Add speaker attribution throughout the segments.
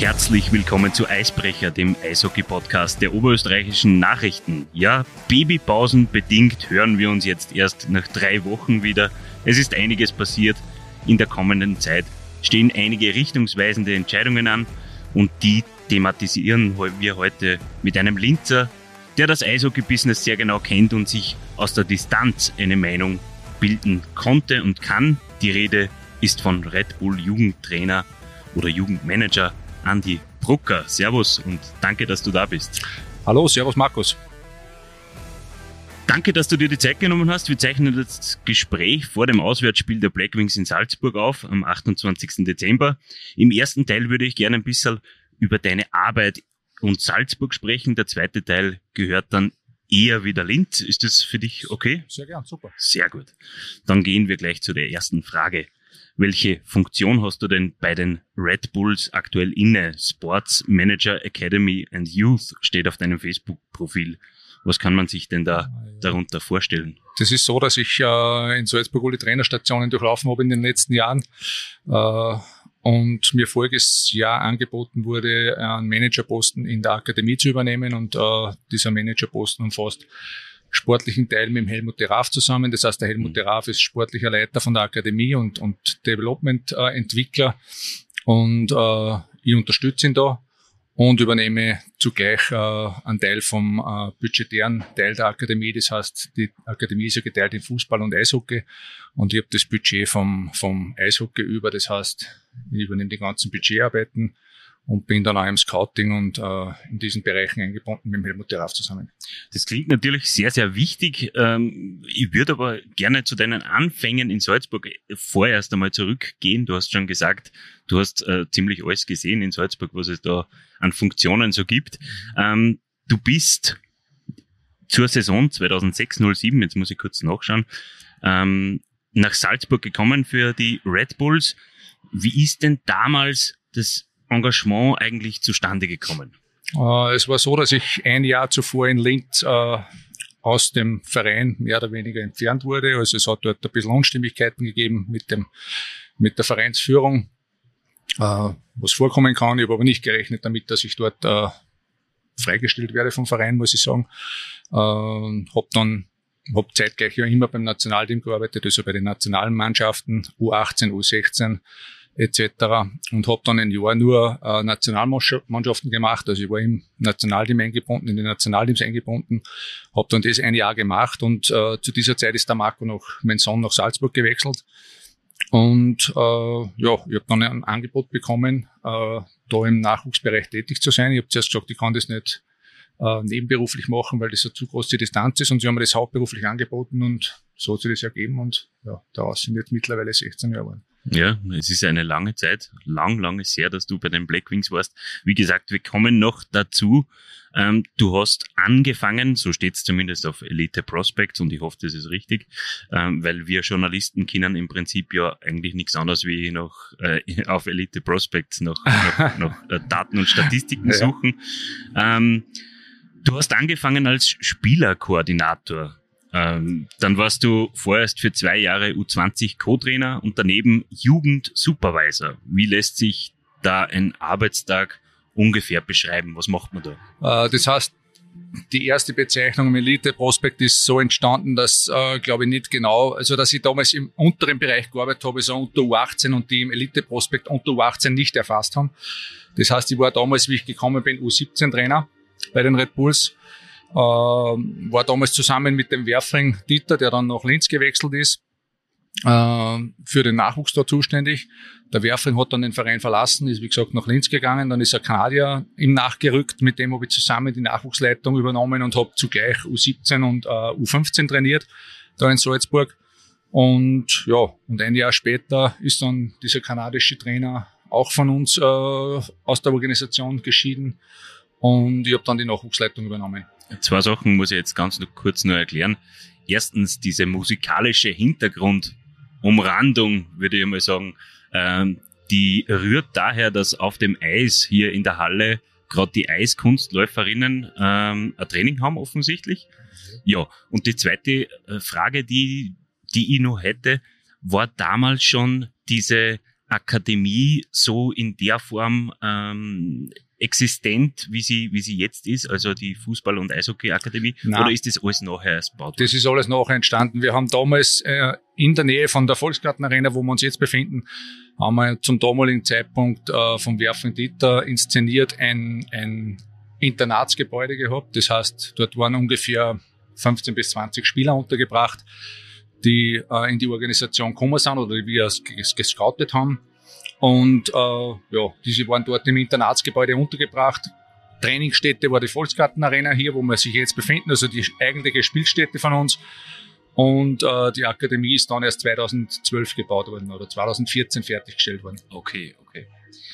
Speaker 1: Herzlich willkommen zu Eisbrecher, dem Eishockey-Podcast der oberösterreichischen Nachrichten. Ja, Babypausen bedingt hören wir uns jetzt erst nach drei Wochen wieder. Es ist einiges passiert. In der kommenden Zeit stehen einige richtungsweisende Entscheidungen an und die thematisieren wir heute mit einem Linzer, der das Eishockey-Business sehr genau kennt und sich aus der Distanz eine Meinung bilden konnte und kann. Die Rede ist von Red Bull Jugendtrainer oder Jugendmanager Andi Brucker. Servus und danke, dass du da bist.
Speaker 2: Hallo, Servus Markus.
Speaker 1: Danke, dass du dir die Zeit genommen hast. Wir zeichnen das Gespräch vor dem Auswärtsspiel der Blackwings in Salzburg auf am 28. Dezember. Im ersten Teil würde ich gerne ein bisschen über deine Arbeit und Salzburg sprechen. Der zweite Teil gehört dann eher wieder Linz. Ist das für dich okay?
Speaker 2: Sehr gern, super.
Speaker 1: Sehr gut. Dann gehen wir gleich zu der ersten Frage. Welche Funktion hast du denn bei den Red Bulls aktuell inne? Sports Manager Academy and Youth steht auf deinem Facebook-Profil. Was kann man sich denn da darunter vorstellen?
Speaker 2: Das ist so, dass ich äh, in Salzburg alle Trainerstationen durchlaufen habe in den letzten Jahren. Äh, und mir voriges Jahr angeboten wurde, einen Managerposten in der Akademie zu übernehmen und äh, dieser Managerposten umfasst sportlichen Teil mit dem Helmut Teraf zusammen. Das heißt, der Helmut Teraf ist sportlicher Leiter von der Akademie und, und Development-Entwickler. und äh, ich unterstütze ihn da und übernehme zugleich äh, einen Teil vom äh, budgetären Teil der Akademie. Das heißt, die Akademie ist ja geteilt in Fußball und Eishockey und ich habe das Budget vom, vom Eishockey über. Das heißt, ich übernehme die ganzen Budgetarbeiten und bin dann auch im Scouting und äh, in diesen Bereichen eingebunden mit Helmut Derauf zusammen.
Speaker 1: Das klingt natürlich sehr, sehr wichtig. Ähm, ich würde aber gerne zu deinen Anfängen in Salzburg vorerst einmal zurückgehen. Du hast schon gesagt, du hast äh, ziemlich alles gesehen in Salzburg, was es da an Funktionen so gibt. Ähm, du bist zur Saison 2006-07, jetzt muss ich kurz nachschauen, ähm, nach Salzburg gekommen für die Red Bulls. Wie ist denn damals das Engagement eigentlich zustande gekommen?
Speaker 2: Äh, es war so, dass ich ein Jahr zuvor in Linz äh, aus dem Verein mehr oder weniger entfernt wurde. Also es hat dort ein bisschen Unstimmigkeiten gegeben mit dem mit der Vereinsführung, äh, was vorkommen kann. Ich habe aber nicht gerechnet damit, dass ich dort äh, freigestellt werde vom Verein, muss ich sagen. Äh, habe dann hab zeitgleich ja immer beim Nationalteam gearbeitet, also bei den nationalen Mannschaften U18, U16 etc. Und habe dann ein Jahr nur äh, Nationalmannschaften gemacht. Also ich war im Nationalteam eingebunden, in den Nationalteams eingebunden, habe dann das ein Jahr gemacht und äh, zu dieser Zeit ist der Marco noch, mein Sohn, nach Salzburg gewechselt. Und äh, ja, ich habe dann ein Angebot bekommen, äh, da im Nachwuchsbereich tätig zu sein. Ich habe zuerst gesagt, ich kann das nicht äh, nebenberuflich machen, weil das eine zu große Distanz ist und sie haben mir das hauptberuflich angeboten und so hat sich das ergeben und ja, daraus sind jetzt mittlerweile 16 Jahre geworden.
Speaker 1: Ja, es ist eine lange Zeit, lang, lang ist her, dass du bei den Blackwings warst. Wie gesagt, wir kommen noch dazu. Ähm, du hast angefangen, so steht es zumindest auf Elite Prospects und ich hoffe, das ist richtig, ähm, weil wir Journalisten kennen im Prinzip ja eigentlich nichts anderes wie noch äh, auf Elite Prospects noch, noch, noch äh, Daten und Statistiken ja. suchen. Ähm, du hast angefangen als Spielerkoordinator. Ähm, dann warst du vorerst für zwei Jahre U20 Co-Trainer und daneben Jugend-Supervisor. Wie lässt sich da ein Arbeitstag ungefähr beschreiben? Was macht man
Speaker 2: da? Äh, das heißt, die erste Bezeichnung im Elite Prospekt ist so entstanden, dass, äh, glaube ich, nicht genau, also dass ich damals im unteren Bereich gearbeitet habe, so unter U18 und die im Elite Prospekt unter U18 nicht erfasst haben. Das heißt, ich war damals, wie ich gekommen bin, U17 Trainer bei den Red Bulls war damals zusammen mit dem Werfring Dieter, der dann nach Linz gewechselt ist, äh, für den Nachwuchs da zuständig. Der Werfring hat dann den Verein verlassen, ist wie gesagt nach Linz gegangen, dann ist er Kanadier ihm nachgerückt, mit dem habe ich zusammen die Nachwuchsleitung übernommen und habe zugleich U17 und äh, U15 trainiert, da in Salzburg. Und ja, und ein Jahr später ist dann dieser kanadische Trainer auch von uns äh, aus der Organisation geschieden und ich habe dann die Nachwuchsleitung übernommen.
Speaker 1: Zwei Sachen muss ich jetzt ganz nur kurz nur erklären. Erstens diese musikalische Hintergrundumrandung, würde ich mal sagen, ähm, die rührt daher, dass auf dem Eis hier in der Halle gerade die Eiskunstläuferinnen ähm, ein Training haben offensichtlich. Ja, und die zweite äh, Frage, die, die ich noch hätte, war damals schon diese Akademie so in der Form ähm, existent, wie sie, wie sie jetzt ist, also die Fußball- und Eishockey-Akademie? Oder ist das alles nachher erst
Speaker 2: gebaut worden? Das ist alles nachher entstanden. Wir haben damals äh, in der Nähe von der Volksgarten Arena, wo wir uns jetzt befinden, haben wir zum damaligen Zeitpunkt äh, vom Werfen Dieter inszeniert ein, ein Internatsgebäude gehabt. Das heißt, dort waren ungefähr 15 bis 20 Spieler untergebracht, die äh, in die Organisation gekommen sind oder die wir gescoutet haben. Und äh, ja, diese waren dort im Internatsgebäude untergebracht. Trainingsstätte war die Volksgarten Arena hier, wo wir sich jetzt befinden, also die eigentliche Spielstätte von uns. Und äh, die Akademie ist dann erst 2012 gebaut worden oder 2014 fertiggestellt worden.
Speaker 1: Okay, okay.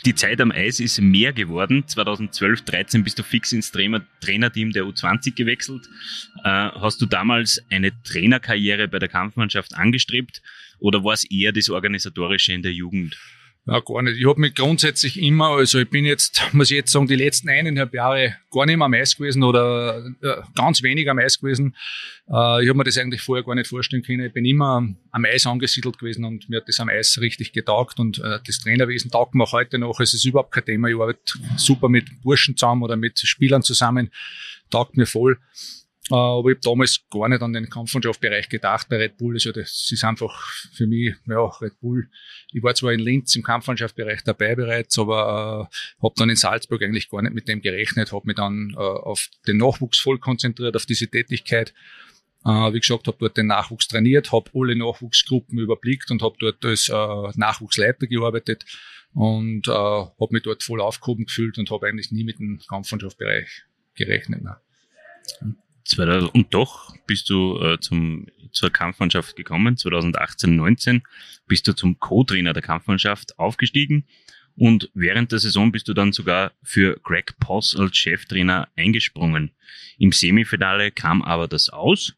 Speaker 1: Die Zeit am Eis ist mehr geworden. 2012, 13 bist du fix ins Trainer Trainerteam der U20 gewechselt. Äh, hast du damals eine Trainerkarriere bei der Kampfmannschaft angestrebt oder war es eher das Organisatorische in der Jugend?
Speaker 2: Ja, gar nicht. Ich habe mich grundsätzlich immer, also ich bin jetzt, muss ich jetzt sagen, die letzten eineinhalb Jahre gar nicht mehr am Eis gewesen oder äh, ganz wenig am Eis gewesen. Äh, ich habe mir das eigentlich vorher gar nicht vorstellen können. Ich bin immer am Eis angesiedelt gewesen und mir hat das am Eis richtig getaugt und äh, das Trainerwesen taugt mir auch heute noch. Es ist überhaupt kein Thema. Ich arbeite super mit Burschen zusammen oder mit Spielern zusammen. Taugt mir voll. Äh, aber ich habe damals gar nicht an den Kampfmannschaftsbereich gedacht bei Red Bull. Also das ist einfach für mich, ja, Red Bull. Ich war zwar in Linz im Kampfmannschaftsbereich dabei bereits, aber äh, habe dann in Salzburg eigentlich gar nicht mit dem gerechnet, habe mich dann äh, auf den Nachwuchs voll konzentriert, auf diese Tätigkeit. Äh, wie gesagt, habe dort den Nachwuchs trainiert, habe alle Nachwuchsgruppen überblickt und habe dort als äh, Nachwuchsleiter gearbeitet und äh, habe mich dort voll aufgehoben gefühlt und habe eigentlich nie mit dem Kampfmannschaftsbereich gerechnet. Ne.
Speaker 1: Und doch bist du äh, zum, zur Kampfmannschaft gekommen, 2018, 19, bist du zum Co-Trainer der Kampfmannschaft aufgestiegen und während der Saison bist du dann sogar für Greg Poss als Cheftrainer eingesprungen. Im Semifinale kam aber das aus.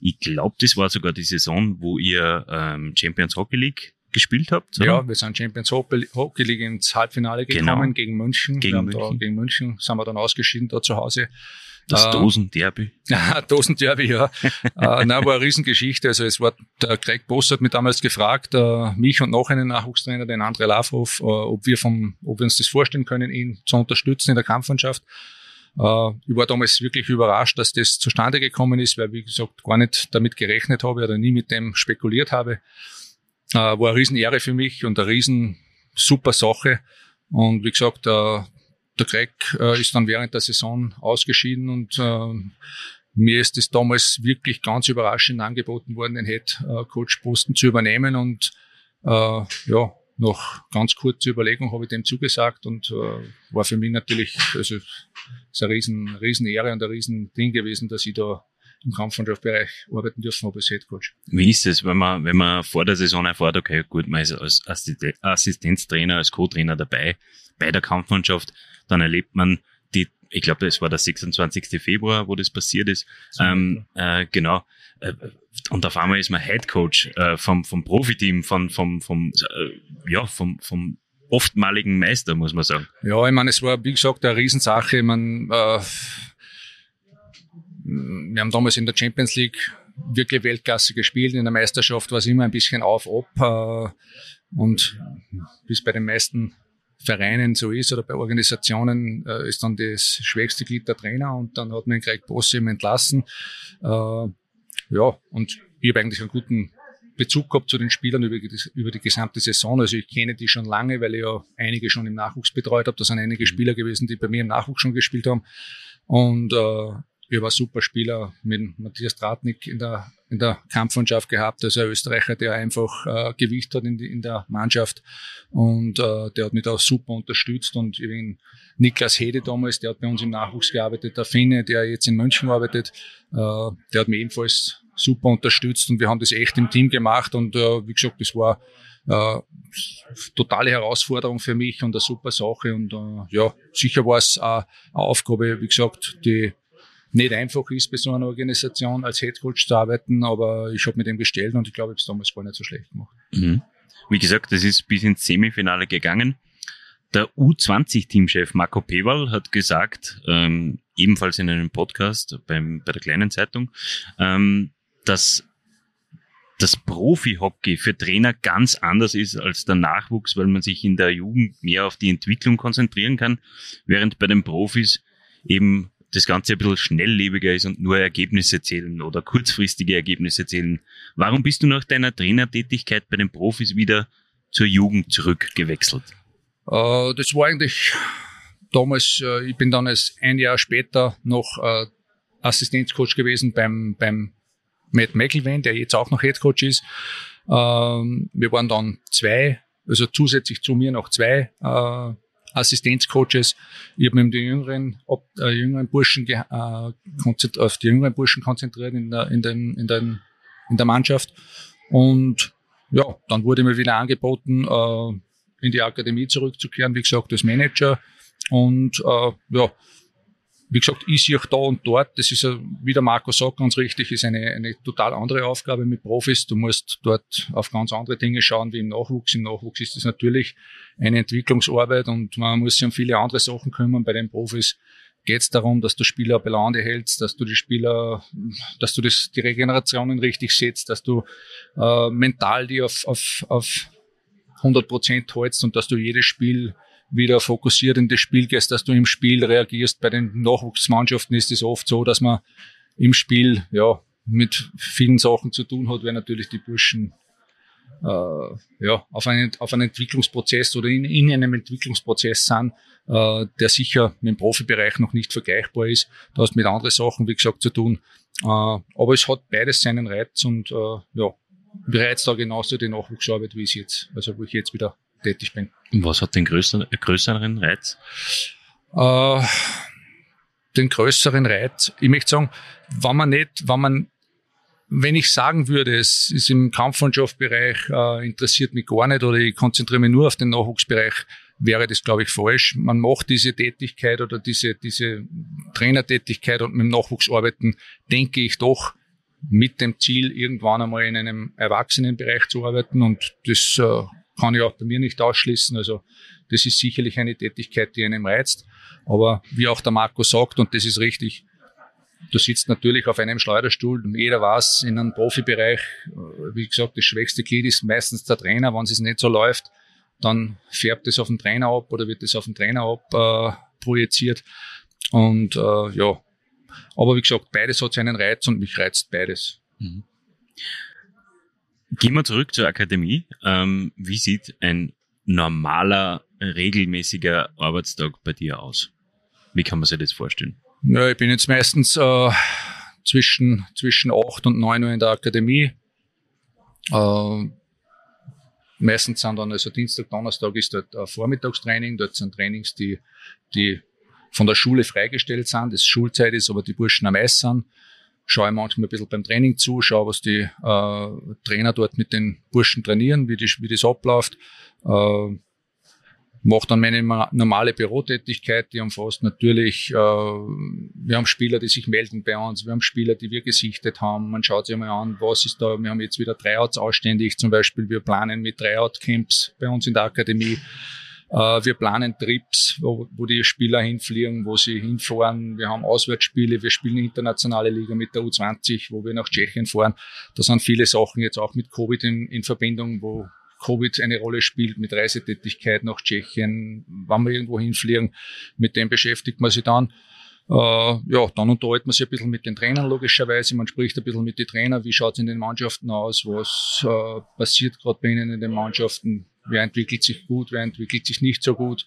Speaker 1: Ich glaube, das war sogar die Saison, wo ihr ähm, Champions Hockey League gespielt habt.
Speaker 2: Oder? Ja, wir sind Champions Hockey League ins Halbfinale gekommen genau. gegen München. Gegen München. Da, gegen München sind wir dann ausgeschieden da zu Hause.
Speaker 1: Das äh, Dosenderby.
Speaker 2: Ja, Dosenderby, ja. äh, nein, war eine Riesengeschichte. Also es war der Greg Boss hat mich damals gefragt, äh, mich und noch einen Nachwuchstrainer, den André Lavhoff, äh, ob wir vom, ob wir uns das vorstellen können, ihn zu unterstützen in der Kampfmannschaft. Äh, ich war damals wirklich überrascht, dass das zustande gekommen ist, weil, wie gesagt, gar nicht damit gerechnet habe oder nie mit dem spekuliert habe. Äh, war eine Riesenehre für mich und eine riesen super Sache. Und wie gesagt, äh, der Greg äh, ist dann während der Saison ausgeschieden und äh, mir ist es damals wirklich ganz überraschend angeboten worden, den Head äh, Coach Posten zu übernehmen und äh, ja, nach ganz kurzer Überlegung habe ich dem zugesagt und äh, war für mich natürlich, also ist eine riesen, riesen Ehre und ein riesen Ding gewesen, dass ich da im Kampfmannschaftsbereich arbeiten dürfen habe als Head Coach.
Speaker 1: Wie ist es, wenn man, wenn man vor der Saison erfährt, okay, gut, man ist als Assistenztrainer, als Co-Trainer dabei bei der Kampfmannschaft, dann erlebt man die, ich glaube, das war der 26. Februar, wo das passiert ist. Ähm, äh, genau. Äh, und auf einmal ist man Head Coach äh, vom, vom Profiteam, von, vom, vom, äh, ja, vom, vom oftmaligen Meister, muss man sagen.
Speaker 2: Ja, ich meine, es war, wie gesagt, eine Riesensache. Man, äh, wir haben damals in der Champions League wirklich Weltklasse gespielt. In der Meisterschaft war es immer ein bisschen auf, ab. Äh, und bis bei den meisten Vereinen so ist oder bei Organisationen äh, ist dann das schwächste Glied der Trainer und dann hat man Greg Boss eben entlassen. Äh, ja, und ich habe eigentlich einen guten Bezug gehabt zu den Spielern über die, über die gesamte Saison. Also ich kenne die schon lange, weil ich ja einige schon im Nachwuchs betreut habe. Da sind einige Spieler gewesen, die bei mir im Nachwuchs schon gespielt haben. Und äh, ich war super Spieler mit Matthias Tratnik in der, in der Kampfmannschaft gehabt, also ein Österreicher, der einfach äh, Gewicht hat in, die, in der Mannschaft. Und äh, der hat mich da super unterstützt. Und ich Niklas Hede damals, der hat bei uns im Nachwuchs gearbeitet, der Finne, der jetzt in München arbeitet, äh, der hat mich ebenfalls super unterstützt. Und wir haben das echt im Team gemacht. Und äh, wie gesagt, das war äh, totale Herausforderung für mich und eine super Sache. Und äh, ja, sicher war es äh, eine Aufgabe, wie gesagt, die nicht einfach ist, bei so einer Organisation als Headcoach zu arbeiten, aber ich habe mit dem gestellt und ich glaube, ich habe es damals gar nicht so schlecht gemacht.
Speaker 1: Mhm. Wie gesagt, das ist bis ins Semifinale gegangen. Der U20-Teamchef Marco Pewal hat gesagt, ähm, ebenfalls in einem Podcast beim, bei der kleinen Zeitung, ähm, dass das Profi-Hockey für Trainer ganz anders ist als der Nachwuchs, weil man sich in der Jugend mehr auf die Entwicklung konzentrieren kann, während bei den Profis eben das Ganze ein bisschen schnelllebiger ist und nur Ergebnisse zählen oder kurzfristige Ergebnisse zählen. Warum bist du nach deiner Trainertätigkeit bei den Profis wieder zur Jugend zurückgewechselt?
Speaker 2: Äh, das war eigentlich damals, äh, ich bin dann als ein Jahr später noch äh, Assistenzcoach gewesen beim, beim Matt McElwain, der jetzt auch noch Headcoach ist. Ähm, wir waren dann zwei, also zusätzlich zu mir noch zwei Assistenzcoaches. Ich habe mich die jüngeren, ab, äh, jüngeren Burschen äh, auf die jüngeren Burschen konzentriert in der, in, den, in, den, in der Mannschaft. Und ja, dann wurde mir wieder angeboten, äh, in die Akademie zurückzukehren, wie gesagt, als Manager. Und äh, ja, wie gesagt, ich sehe auch da und dort, das ist wie der Marco sagt, ganz richtig, ist eine, eine total andere Aufgabe mit Profis. Du musst dort auf ganz andere Dinge schauen wie im Nachwuchs. Im Nachwuchs ist das natürlich eine Entwicklungsarbeit und man muss sich um viele andere Sachen kümmern. Bei den Profis geht es darum, dass du Spieler bei Laune hältst, dass du die Spieler, dass du das, die Regenerationen richtig setzt, dass du äh, mental die auf, auf, auf 100 Prozent hältst und dass du jedes Spiel wieder fokussiert in das Spiel gehst, dass du im Spiel reagierst. Bei den Nachwuchsmannschaften ist es oft so, dass man im Spiel ja mit vielen Sachen zu tun hat, weil natürlich die Burschen äh, ja, auf, einen, auf einen Entwicklungsprozess oder in, in einem Entwicklungsprozess sind, äh, der sicher mit dem Profibereich noch nicht vergleichbar ist. Da hast du mit anderen Sachen, wie gesagt, zu tun. Äh, aber es hat beides seinen Reiz und äh, ja, bereits da genauso die Nachwuchsarbeit, wie ich jetzt, also wo ich jetzt wieder tätig bin.
Speaker 1: Und was hat den größeren, größeren Reiz?
Speaker 2: Äh, den größeren Reiz, ich möchte sagen, wenn man nicht, wenn man, wenn ich sagen würde, es ist im Kampfmannschaftsbereich, äh, interessiert mich gar nicht oder ich konzentriere mich nur auf den Nachwuchsbereich, wäre das, glaube ich, falsch. Man macht diese Tätigkeit oder diese, diese Trainertätigkeit und mit dem Nachwuchs arbeiten, denke ich doch, mit dem Ziel, irgendwann einmal in einem Erwachsenenbereich zu arbeiten und das äh, kann ich auch bei mir nicht ausschließen. Also das ist sicherlich eine Tätigkeit, die einem reizt. Aber wie auch der Marco sagt, und das ist richtig, du sitzt natürlich auf einem Schleuderstuhl. Jeder weiß, in einem Profibereich, äh, wie gesagt, das schwächste Glied ist meistens der Trainer. Wenn es nicht so läuft, dann färbt es auf den Trainer ab oder wird es auf den Trainer ab äh, projiziert. Und äh, ja, aber wie gesagt, beides hat seinen Reiz und mich reizt beides. Mhm.
Speaker 1: Gehen wir zurück zur Akademie. Ähm, wie sieht ein normaler, regelmäßiger Arbeitstag bei dir aus? Wie kann man sich das vorstellen?
Speaker 2: Ja, ich bin jetzt meistens äh, zwischen, zwischen 8 und 9 Uhr in der Akademie. Äh, meistens sind dann, also Dienstag, Donnerstag ist dort ein Vormittagstraining. Dort sind Trainings, die, die von der Schule freigestellt sind, das Schulzeit ist, aber die Burschen am Eis sind schaue manchmal ein bisschen beim Training zu, schaue, was die äh, Trainer dort mit den Burschen trainieren, wie, die, wie das abläuft. Äh, mache dann meine normale Bürotätigkeit, die umfasst natürlich, äh, wir haben Spieler, die sich melden bei uns, wir haben Spieler, die wir gesichtet haben, man schaut sich mal an, was ist da, wir haben jetzt wieder Tryouts ausständig, zum Beispiel, wir planen mit Tryout-Camps bei uns in der Akademie, wir planen Trips, wo, wo die Spieler hinfliegen, wo sie hinfahren. Wir haben Auswärtsspiele, wir spielen internationale Liga mit der U20, wo wir nach Tschechien fahren. Da sind viele Sachen jetzt auch mit Covid in, in Verbindung, wo Covid eine Rolle spielt mit Reisetätigkeit nach Tschechien, wann wir irgendwo hinfliegen, mit dem beschäftigt man sich dann. Äh, ja, dann unterhält man sich ein bisschen mit den Trainern logischerweise. Man spricht ein bisschen mit den Trainern, wie schaut es in den Mannschaften aus, was äh, passiert gerade bei ihnen in den Mannschaften, wer entwickelt sich gut, wer entwickelt sich nicht so gut.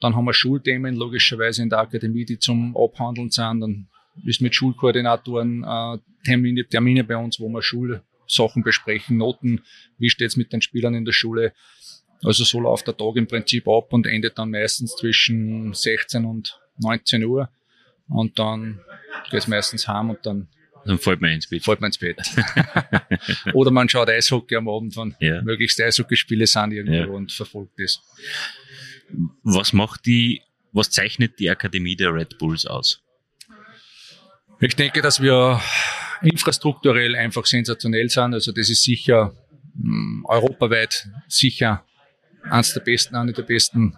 Speaker 2: Dann haben wir Schulthemen logischerweise in der Akademie, die zum Abhandeln sind. Dann ist mit Schulkoordinatoren äh, Termine, Termine bei uns, wo wir Schulsachen besprechen, Noten, wie steht's mit den Spielern in der Schule. Also so läuft der Tag im Prinzip ab und endet dann meistens zwischen 16 und 19 Uhr. Und dann geht's meistens heim und dann
Speaker 1: dann fällt man ins Bett.
Speaker 2: Fällt man ins Bett. Oder man schaut Eishockey am Abend, wenn ja. möglichst Eishockeyspiele sind irgendwo ja. und verfolgt das.
Speaker 1: Was macht die, was zeichnet die Akademie der Red Bulls aus?
Speaker 2: Ich denke, dass wir infrastrukturell einfach sensationell sind. Also das ist sicher mh, hm, europaweit sicher eines der besten, eine der besten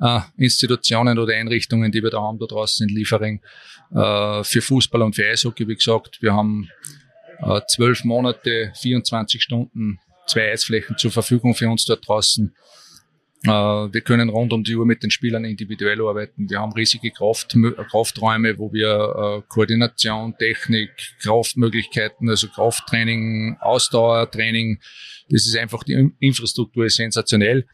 Speaker 2: äh, Institutionen oder Einrichtungen, die wir da haben, da draußen in Liefering, äh, für Fußball und für Eishockey, wie gesagt. Wir haben äh, zwölf Monate, 24 Stunden, zwei Eisflächen zur Verfügung für uns dort draußen. Äh, wir können rund um die Uhr mit den Spielern individuell arbeiten. Wir haben riesige Kraft, Krafträume, wo wir äh, Koordination, Technik, Kraftmöglichkeiten, also Krafttraining, Ausdauertraining, das ist einfach, die Infrastruktur ist sensationell.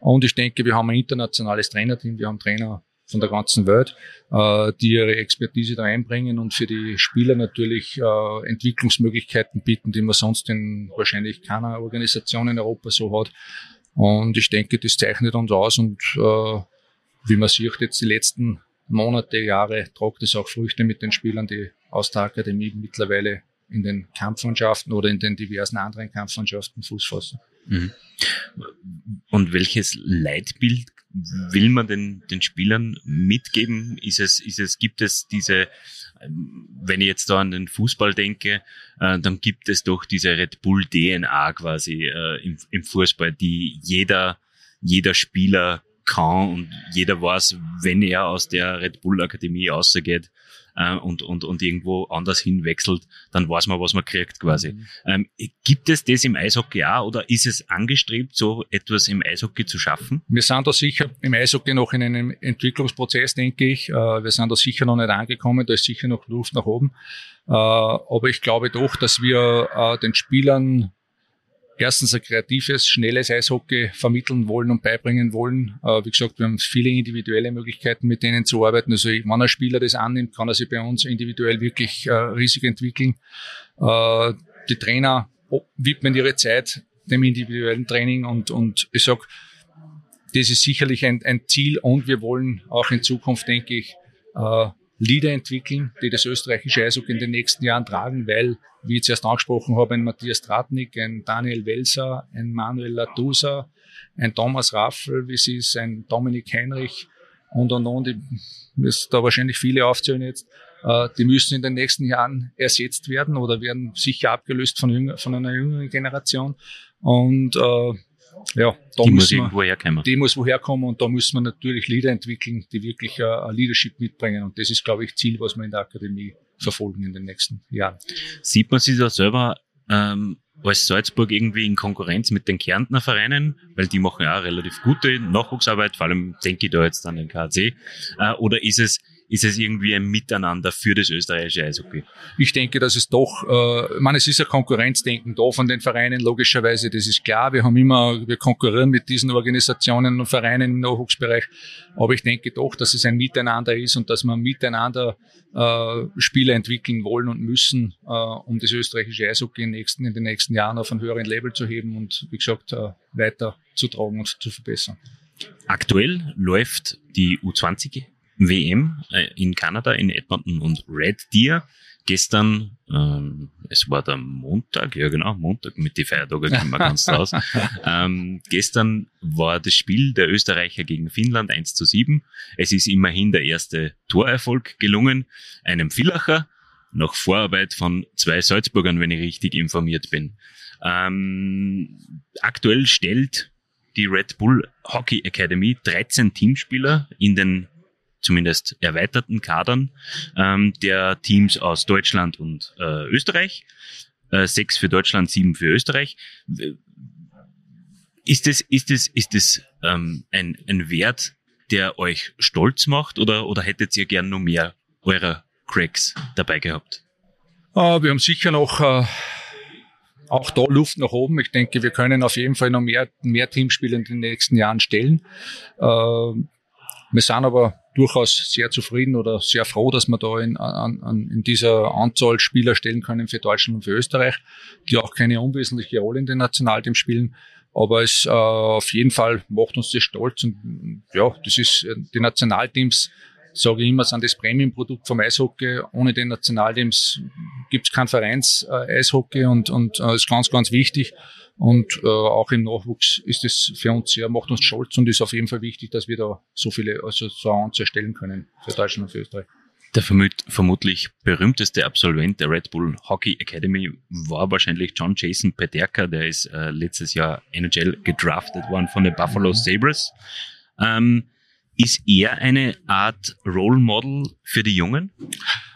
Speaker 2: Und ich denke, wir haben ein internationales Trainerteam, wir haben Trainer von der ganzen Welt, äh, die ihre Expertise da einbringen und für die Spieler natürlich Entwicklungsmöglichkeiten bieten, die man sonst in wahrscheinlich keiner Organisation in Europa so hat. Und ich denke, das zeichnet uns aus und äh, wie man sieht jetzt die letzten Monate, Jahre, tragt es auch Früchte mit den Spielern, die aus der Akademie mittlerweile in den Kampfmannschaften oder in den diversen anderen Kampfmannschaften Fuß fassen. Mhm.
Speaker 1: Und welches Leitbild will man den, den Spielern mitgeben? Ist es, ist es, gibt es diese, wenn ich jetzt da an den Fußball denke, äh, dann gibt es doch diese Red Bull DNA quasi äh, im, im Fußball, die jeder, jeder Spieler kann und jeder weiß, wenn er aus der Red Bull Akademie rausgeht, äh, und, und, und irgendwo anders hinwechselt, dann weiß man, was man kriegt quasi. Mhm. Ähm, gibt es das im Eishockey auch oder ist es angestrebt, so etwas im Eishockey zu schaffen?
Speaker 2: Wir sind da sicher im Eishockey noch in einem Entwicklungsprozess, denke ich. Äh, wir sind da sicher noch nicht angekommen, da ist sicher noch Luft nach oben. Äh, aber ich glaube doch, dass wir äh, den Spielern erstens ein kreatives, schnelles Eishockey vermitteln wollen und beibringen wollen. Äh, wie gesagt, wir haben viele individuelle Möglichkeiten, mit denen zu arbeiten. Also wenn ein Spieler das annimmt, kann er sich bei uns individuell wirklich äh, riesig entwickeln. Äh, die Trainer widmen ihre Zeit dem individuellen Training und, und ich sag, das ist sicherlich ein, ein Ziel und wir wollen auch in Zukunft, denke ich, Leader entwickeln, die das österreichische Eishockey in den nächsten Jahren tragen, weil, wie ich zuerst angesprochen habe, ein Matthias Tratnik, ein Daniel Welser, ein Manuel Latusa, ein Thomas Raffel, wie sie ist, ein Dominik Heinrich und und und, ich muss da wahrscheinlich viele aufzählen jetzt, äh, die müssen in den nächsten Jahren ersetzt werden oder werden sicher abgelöst von, von einer jüngeren Generation. Und äh, ja, da
Speaker 1: die muss irgendwo herkommen.
Speaker 2: Die muss woher kommen und da müssen wir natürlich Leader entwickeln, die wirklich uh, Leadership mitbringen. Und das ist, glaube ich, Ziel, was wir in der Akademie verfolgen in den nächsten Jahren.
Speaker 1: Sieht man sich da selber ähm, als Salzburg irgendwie in Konkurrenz mit den Kärntner Vereinen, weil die machen ja auch relativ gute Nachwuchsarbeit, vor allem denke ich da jetzt an den KC. Äh, oder ist es ist es irgendwie ein Miteinander für das österreichische Eishockey?
Speaker 2: Ich denke, dass es doch, äh, ich meine, es ist ein Konkurrenzdenken da von den Vereinen, logischerweise, das ist klar. Wir haben immer, wir konkurrieren mit diesen Organisationen und Vereinen im Nachwuchsbereich. Aber ich denke doch, dass es ein Miteinander ist und dass man miteinander äh, Spiele entwickeln wollen und müssen, äh, um das österreichische Eishockey in, nächsten, in den nächsten Jahren auf ein höheren Level zu heben und, wie gesagt, äh, weiter zu tragen und zu verbessern.
Speaker 1: Aktuell läuft die U20 WM äh, in Kanada, in Edmonton und Red Deer. Gestern, ähm, es war der Montag, ja genau, Montag mit den Feiertagen kommen wir ganz raus. Ähm, gestern war das Spiel der Österreicher gegen Finnland 1 zu 7. Es ist immerhin der erste Torerfolg gelungen, einem Villacher, nach Vorarbeit von zwei Salzburgern, wenn ich richtig informiert bin. Ähm, aktuell stellt die Red Bull Hockey Academy 13 Teamspieler in den zumindest erweiterten Kadern ähm, der Teams aus Deutschland und äh, Österreich. Äh, sechs für Deutschland, sieben für Österreich. Ist es, ist es, ist es ähm, ein, ein Wert, der euch stolz macht oder, oder hättet ihr gern noch mehr eurer Cracks dabei gehabt?
Speaker 2: Uh, wir haben sicher noch uh, auch da Luft nach oben. Ich denke, wir können auf jeden Fall noch mehr, mehr Teamspiele in den nächsten Jahren stellen. Uh, wir sind aber durchaus sehr zufrieden oder sehr froh, dass wir da in, an, an, in dieser Anzahl Spieler stellen können für Deutschland und für Österreich, die auch keine unwesentliche Rolle in den Nationalteams spielen. Aber es äh, auf jeden Fall macht uns das stolz und ja, das ist die Nationalteams, sage ich immer, sind das Premium-Produkt vom Eishockey. Ohne den Nationalteams gibt es kein Vereins-Eishockey und, und äh, ist ganz, ganz wichtig. Und äh, auch im Nachwuchs ist es für uns sehr, macht uns stolz und ist auf jeden Fall wichtig, dass wir da so viele, also so eine Anzahl stellen können für Deutschland und für Österreich.
Speaker 1: Der vermutlich berühmteste Absolvent der Red Bull Hockey Academy war wahrscheinlich John Jason Pederka, der ist äh, letztes Jahr NHL gedraftet worden von den Buffalo mhm. Sabres. Ähm, ist er eine Art Role Model für die Jungen?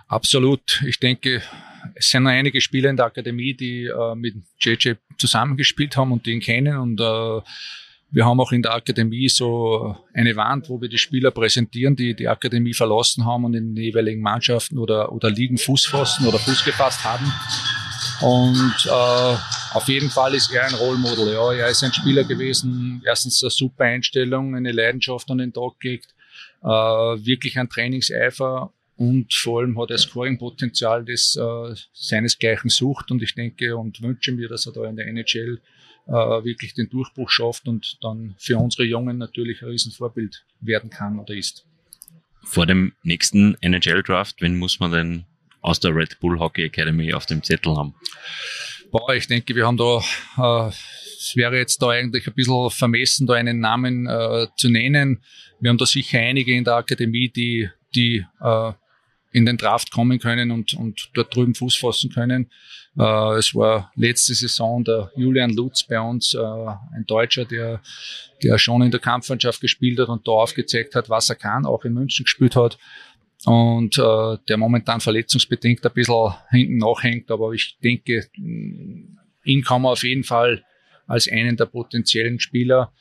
Speaker 2: Absolut. Ich denke, es sind noch einige Spieler in der Akademie, die äh, mit JJ zusammengespielt haben und die ihn kennen und äh, wir haben auch in der Akademie so eine Wand, wo wir die Spieler präsentieren, die die Akademie verlassen haben und in den jeweiligen Mannschaften oder, oder Ligen Fuß fassen oder Fuß gefasst haben. Und äh, auf jeden Fall ist er ein Rollmodel. Ja, er ist ein Spieler gewesen. Erstens eine super Einstellung, eine Leidenschaft an den Tag gelegt, äh, wirklich ein Trainingseifer und vor allem hat er Scoring-Potenzial, das äh, seinesgleichen sucht. Und ich denke und wünsche mir, dass er da in der NHL äh, wirklich den Durchbruch schafft und dann für unsere Jungen natürlich ein Riesenvorbild werden kann oder ist.
Speaker 1: Vor dem nächsten NHL-Draft, wen muss man denn aus der Red Bull Hockey Academy auf dem Zettel haben?
Speaker 2: Boah, ich denke, wir haben da, äh, es wäre jetzt da eigentlich ein bisschen vermessen, da einen Namen äh, zu nennen. Wir haben da sicher einige in der Akademie, die, die äh, in den Draft kommen können und, und dort drüben Fuß fassen können. Äh, es war letzte Saison der Julian Lutz bei uns, äh, ein Deutscher, der, der schon in der Kampfmannschaft gespielt hat und da aufgezeigt hat, was er kann, auch in München gespielt hat und äh, der momentan verletzungsbedingt ein bisschen hinten nachhängt, aber ich denke, ihn kann man auf jeden Fall als einen der potenziellen Spieler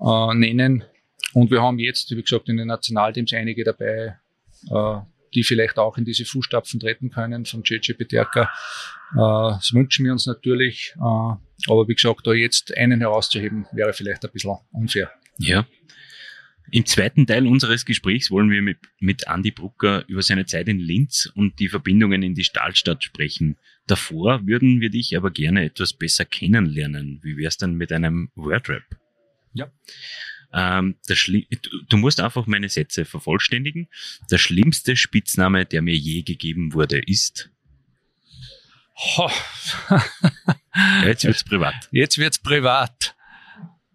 Speaker 2: äh, nennen. Und wir haben jetzt, wie gesagt, in den Nationalteams einige dabei, äh, die vielleicht auch in diese Fußstapfen treten können von JJ Peterka. Äh, das wünschen wir uns natürlich. Äh, aber wie gesagt, da jetzt einen herauszuheben, wäre vielleicht ein bisschen unfair.
Speaker 1: Ja. Im zweiten Teil unseres Gesprächs wollen wir mit, mit Andy Brucker über seine Zeit in Linz und die Verbindungen in die Stahlstadt sprechen. Davor würden wir dich aber gerne etwas besser kennenlernen. Wie wär's denn mit einem Wordrap?
Speaker 2: Ja.
Speaker 1: Ähm, du musst einfach meine Sätze vervollständigen. Der schlimmste Spitzname, der mir je gegeben wurde, ist.
Speaker 2: Oh.
Speaker 1: ja, jetzt wird's privat.
Speaker 2: Jetzt wird's privat.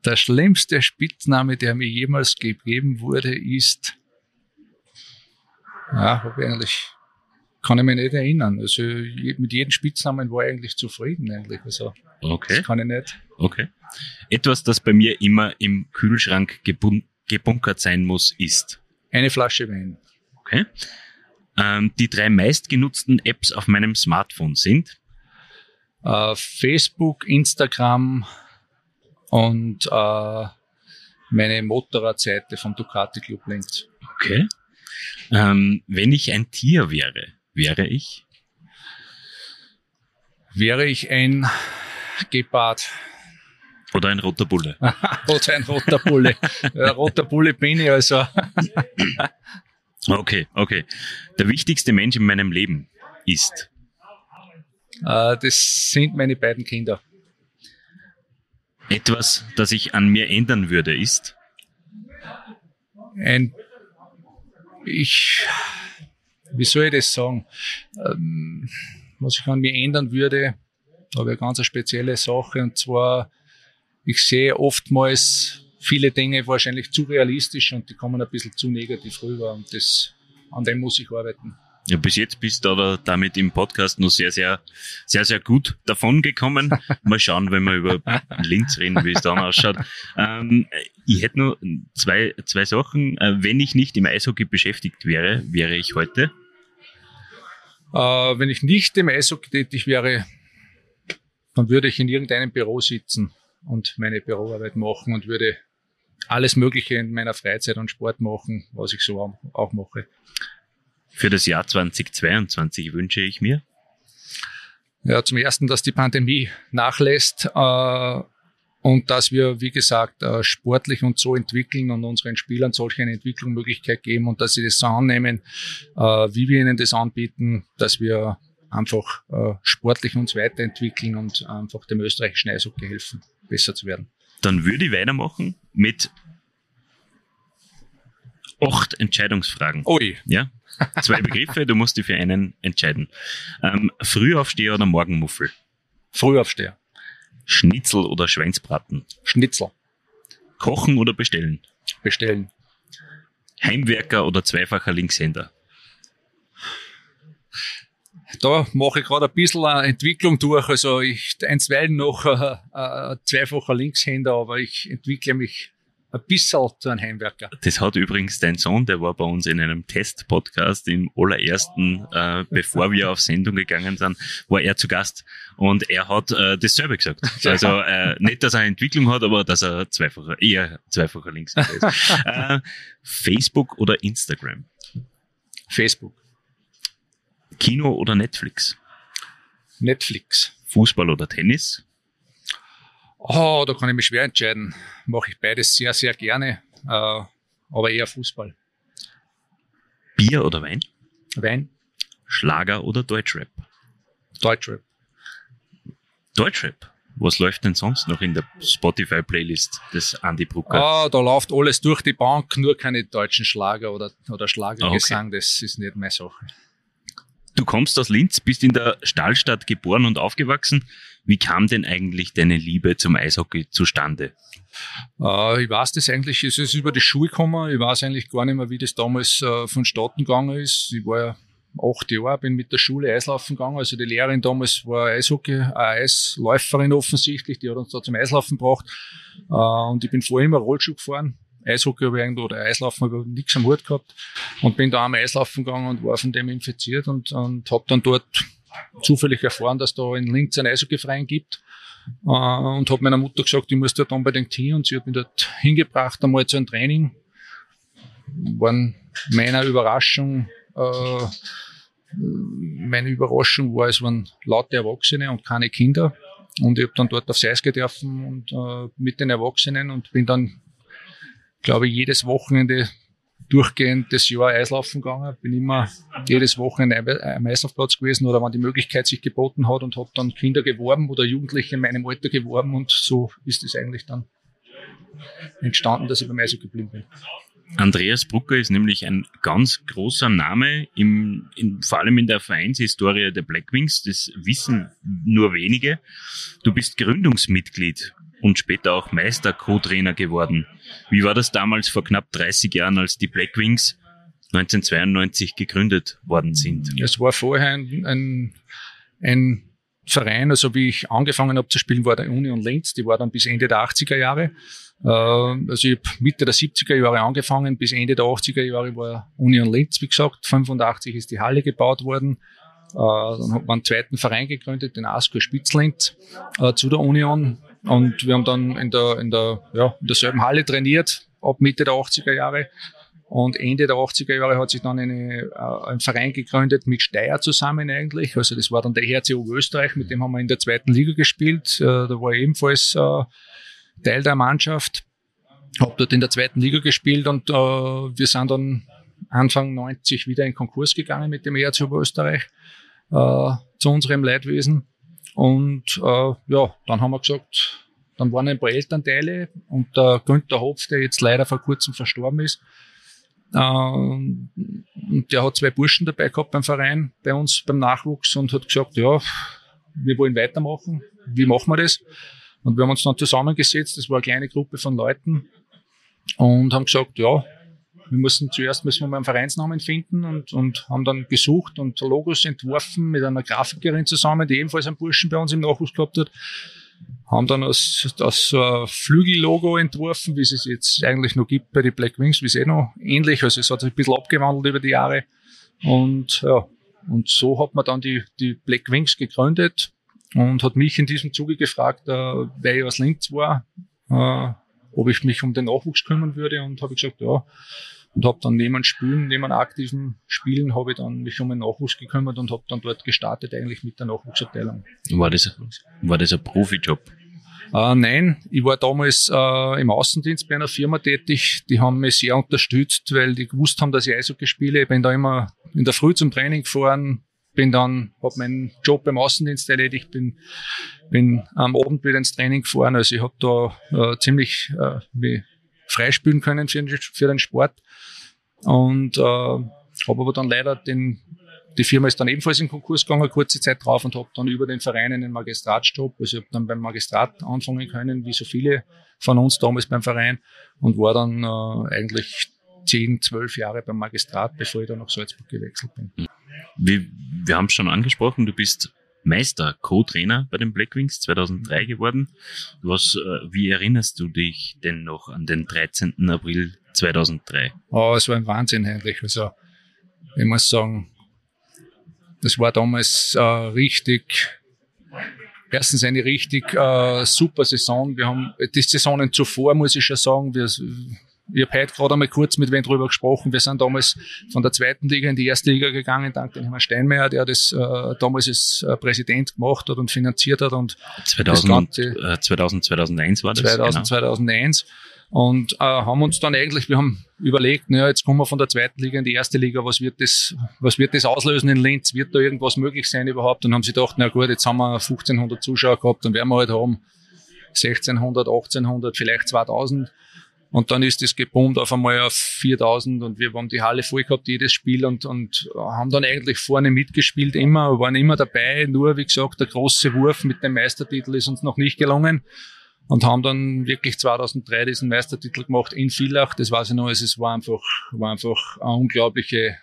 Speaker 2: Der schlimmste Spitzname, der mir jemals gegeben wurde, ist. Ja, habe ich eigentlich kann ich mich nicht erinnern. Also mit jedem Spitznamen war ich eigentlich zufrieden eigentlich. Also
Speaker 1: okay.
Speaker 2: das kann ich nicht.
Speaker 1: Okay. Etwas, das bei mir immer im Kühlschrank gebun gebunkert sein muss, ist
Speaker 2: eine Flasche Wein.
Speaker 1: Okay. Ähm, die drei meistgenutzten Apps auf meinem Smartphone sind
Speaker 2: äh, Facebook, Instagram und äh, meine Motorradseite vom Ducati Club Linz.
Speaker 1: Okay. Ähm, wenn ich ein Tier wäre, wäre ich?
Speaker 2: Wäre ich ein Gepard.
Speaker 1: Oder ein roter Bulle.
Speaker 2: Oder ein roter Bulle. ja, roter Bulle bin ich also.
Speaker 1: okay, okay. Der wichtigste Mensch in meinem Leben ist?
Speaker 2: Äh, das sind meine beiden Kinder.
Speaker 1: Etwas, das ich an mir ändern würde, ist?
Speaker 2: Ein, ich, wie soll ich das sagen? Ähm, was ich an mir ändern würde, habe ich eine ganz spezielle Sache und zwar, ich sehe oftmals viele Dinge wahrscheinlich zu realistisch und die kommen ein bisschen zu negativ rüber und das, an dem muss ich arbeiten.
Speaker 1: Ja, bis jetzt bist du aber damit im Podcast noch sehr, sehr, sehr, sehr gut davon gekommen. Mal schauen, wenn wir über Linz reden, wie es dann ausschaut. Ähm, ich hätte nur zwei, zwei Sachen. Äh, wenn ich nicht im Eishockey beschäftigt wäre, wäre ich heute?
Speaker 2: Äh, wenn ich nicht im Eishockey tätig wäre, dann würde ich in irgendeinem Büro sitzen und meine Büroarbeit machen und würde alles Mögliche in meiner Freizeit und Sport machen, was ich so auch mache.
Speaker 1: Für das Jahr 2022 wünsche ich mir?
Speaker 2: Ja, zum ersten, dass die Pandemie nachlässt äh, und dass wir, wie gesagt, äh, sportlich und so entwickeln und unseren Spielern solche eine Entwicklungsmöglichkeit geben und dass sie das so annehmen, äh, wie wir ihnen das anbieten, dass wir einfach äh, sportlich uns weiterentwickeln und einfach dem österreichischen Eishockey helfen, besser zu werden.
Speaker 1: Dann würde ich weitermachen mit acht Entscheidungsfragen.
Speaker 2: Ui.
Speaker 1: Ja, Zwei Begriffe, du musst dich für einen entscheiden. Ähm, Frühaufsteher oder Morgenmuffel?
Speaker 2: Frühaufsteher.
Speaker 1: Schnitzel oder Schweinsbraten?
Speaker 2: Schnitzel.
Speaker 1: Kochen oder bestellen?
Speaker 2: Bestellen.
Speaker 1: Heimwerker oder zweifacher Linkshänder?
Speaker 2: Da mache ich gerade ein bisschen eine Entwicklung durch. Also ich einstweilen noch äh, äh, zweifacher Linkshänder, aber ich entwickle mich ein bisschen zu einem Heimwerker.
Speaker 1: Das hat übrigens dein Sohn, der war bei uns in einem Test-Podcast im allerersten, äh, bevor wir auf Sendung gegangen sind, war er zu Gast und er hat äh, dasselbe gesagt. Also äh, nicht, dass er eine Entwicklung hat, aber dass er zweifacher, eher zweifacher Linkshänder ist. äh, Facebook oder Instagram?
Speaker 2: Facebook.
Speaker 1: Kino oder Netflix?
Speaker 2: Netflix.
Speaker 1: Fußball oder Tennis?
Speaker 2: Oh, da kann ich mich schwer entscheiden. Mache ich beides sehr, sehr gerne, äh, aber eher Fußball.
Speaker 1: Bier oder Wein?
Speaker 2: Wein.
Speaker 1: Schlager oder Deutschrap?
Speaker 2: Deutschrap.
Speaker 1: Deutschrap? Was läuft denn sonst noch in der Spotify-Playlist des Andy Brucker?
Speaker 2: Ah, da läuft alles durch die Bank, nur keine deutschen Schlager oder, oder Schlagergesang, okay. das ist nicht meine Sache.
Speaker 1: Du kommst aus Linz, bist in der Stahlstadt geboren und aufgewachsen. Wie kam denn eigentlich deine Liebe zum Eishockey zustande?
Speaker 2: Äh, ich weiß das eigentlich, es ist über die Schule gekommen. Ich weiß eigentlich gar nicht mehr, wie das damals äh, vonstatten gegangen ist. Ich war ja acht Jahre, bin mit der Schule Eislaufen gegangen. Also die Lehrerin damals war Eishockey, eine Eisläuferin offensichtlich, die hat uns da zum Eislaufen gebracht. Äh, und ich bin vorher immer Rollschuh gefahren. Eishockey habe ich irgendwo, oder Eislaufen habe ich nichts am Hut gehabt. Und bin da einmal Eislaufen gegangen und war von dem infiziert und, und habe dann dort zufällig erfahren, dass da in Linz einen Eishockeyverein gibt. Äh, und habe meiner Mutter gesagt, ich muss dort unbedingt hin und sie hat mich dort hingebracht, einmal zu einem Training. Waren meiner Überraschung äh, meine Überraschung war, es waren laute Erwachsene und keine Kinder. Und ich habe dann dort aufs Eis gedürfen und äh, mit den Erwachsenen und bin dann, glaube jedes Wochenende durchgehend das Jahr Eislaufen gegangen. Bin immer jedes Wochenende am Eislaufplatz gewesen oder wenn die Möglichkeit sich geboten hat und habe dann Kinder geworben oder Jugendliche in meinem Alter geworben und so ist es eigentlich dann entstanden, dass ich beim Eishockey geblieben bin.
Speaker 1: Andreas Brucker ist nämlich ein ganz großer Name, im, in, vor allem in der Vereinshistorie der Blackwings. Das wissen nur wenige. Du bist Gründungsmitglied und später auch Meister-Co-Trainer geworden. Wie war das damals vor knapp 30 Jahren, als die Blackwings 1992 gegründet worden sind?
Speaker 2: Es war vorher ein, ein, ein Verein, also wie ich angefangen habe zu spielen, war der Union Linz, die war dann bis Ende der 80er Jahre. Äh, also ich habe Mitte der 70er Jahre angefangen, bis Ende der 80er Jahre war Union Linz, wie gesagt. 85 ist die Halle gebaut worden. Äh, dann hat man einen zweiten Verein gegründet, den ASCO Spitzlinz, äh, zu der Union. Und wir haben dann in der, in der, ja, in derselben Halle trainiert, ab Mitte der 80er Jahre. Und Ende der 80er Jahre hat sich dann eine, äh, ein Verein gegründet mit Steyr zusammen eigentlich. Also das war dann der HCO Österreich, mit dem haben wir in der zweiten Liga gespielt. Äh, da war ich ebenfalls äh, Teil der Mannschaft. Hab dort in der zweiten Liga gespielt und äh, wir sind dann Anfang 90 wieder in Konkurs gegangen mit dem HCO Österreich äh, zu unserem Leidwesen. Und äh, ja, dann haben wir gesagt, dann waren ein paar Elternteile und der Günther Hopf, der jetzt leider vor kurzem verstorben ist, ähm, und der hat zwei Burschen dabei gehabt beim Verein, bei uns beim Nachwuchs und hat gesagt, ja, wir wollen weitermachen. Wie machen wir das? Und wir haben uns dann zusammengesetzt, das war eine kleine Gruppe von Leuten und haben gesagt, ja, wir müssen zuerst müssen wir mal einen Vereinsnamen finden und, und haben dann gesucht und Logos entworfen mit einer Grafikerin zusammen, die ebenfalls einen Burschen bei uns im Nachwuchs gehabt hat. Haben dann das, das uh, Flügellogo entworfen, wie es es jetzt eigentlich noch gibt bei den Black Wings, wie es eh noch ähnlich, also es hat sich ein bisschen abgewandelt über die Jahre. Und ja, und so hat man dann die, die Black Wings gegründet und hat mich in diesem Zuge gefragt, äh, weil ich aus Linz war, äh, ob ich mich um den Nachwuchs kümmern würde. Und habe gesagt, ja, und habe dann neben Spielen, neben aktiven Spielen, habe ich dann mich um den Nachwuchs gekümmert und habe dann dort gestartet eigentlich mit der Nachwuchsabteilung.
Speaker 1: War das, war das ein Profijob?
Speaker 2: Äh, nein, ich war damals äh, im Außendienst bei einer Firma tätig. Die haben mich sehr unterstützt, weil die gewusst haben, dass ich Eishockey spiele. Ich bin da immer in der Früh zum Training gefahren, bin dann, habe meinen Job beim Außendienst erledigt, bin, bin am Abend wieder ins Training gefahren. Also ich habe da äh, ziemlich äh, freispielen können für den, Sport. Und äh, habe aber dann leider den, die Firma ist dann ebenfalls in Konkurs gegangen, kurze Zeit drauf und habe dann über den Verein einen Magistratsjob, also ich habe dann beim Magistrat anfangen können, wie so viele von uns damals beim Verein und war dann äh, eigentlich zehn, zwölf Jahre beim Magistrat, bevor ich dann nach Salzburg gewechselt bin.
Speaker 1: Wir, wir haben es schon angesprochen, du bist Meister, Co-Trainer bei den Blackwings 2003 geworden. Was, äh, wie erinnerst du dich denn noch an den 13. April 2003?
Speaker 2: Oh, es war ein Wahnsinn eigentlich. Also, ich muss sagen, das war damals äh, richtig, erstens eine richtig äh, super Saison. Wir haben die Saisonen zuvor, muss ich schon sagen, wir, ich habe heute gerade einmal kurz mit wem drüber gesprochen. Wir sind damals von der zweiten Liga in die erste Liga gegangen, dank dem Herrn Steinmeier, der das äh, damals als äh, Präsident gemacht hat und finanziert hat. Und
Speaker 1: 2000, Ganze, äh, 2000, 2001 war das?
Speaker 2: 2000, genau. 2001. Und äh, haben uns dann eigentlich, wir haben überlegt, naja, jetzt kommen wir von der zweiten Liga in die erste Liga, was wird das, was wird das auslösen in Linz? Wird da irgendwas möglich sein überhaupt? Und haben sie gedacht, na gut, jetzt haben wir 1500 Zuschauer gehabt, dann werden wir halt haben 1600, 1800, vielleicht 2000. Und dann ist das gepumpt auf einmal auf 4000 und wir haben die Halle voll gehabt, jedes Spiel und, und haben dann eigentlich vorne mitgespielt immer, waren immer dabei. Nur, wie gesagt, der große Wurf mit dem Meistertitel ist uns noch nicht gelungen und haben dann wirklich 2003 diesen Meistertitel gemacht in Villach. Das weiß ich noch, es war einfach, war einfach eine unglaubliche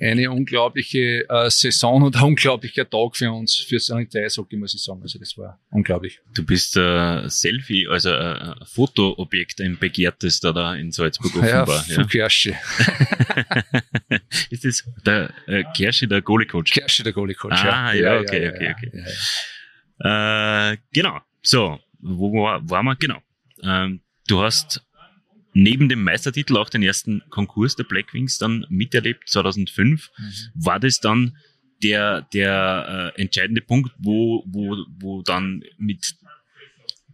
Speaker 2: eine unglaubliche äh, Saison und ein unglaublicher Tag für uns, für ein Eishockey, muss ich sagen. Also das war unglaublich.
Speaker 1: Du bist äh, Selfie, also äh, Fotoobjekt, ein begehrtester da in Salzburg
Speaker 2: offenbar. Ja, ja. Kersche.
Speaker 1: Ist das der äh, Kersche, der Goalie-Coach?
Speaker 2: Kersche, der Goalie-Coach,
Speaker 1: ah, ja. ja, okay, ja, okay, okay. Äh, genau, so, wo war, waren wir? Genau. Ähm, du hast neben dem Meistertitel auch den ersten Konkurs der Blackwings dann miterlebt, 2005. Mhm. War das dann der, der äh, entscheidende Punkt, wo, wo, wo dann mit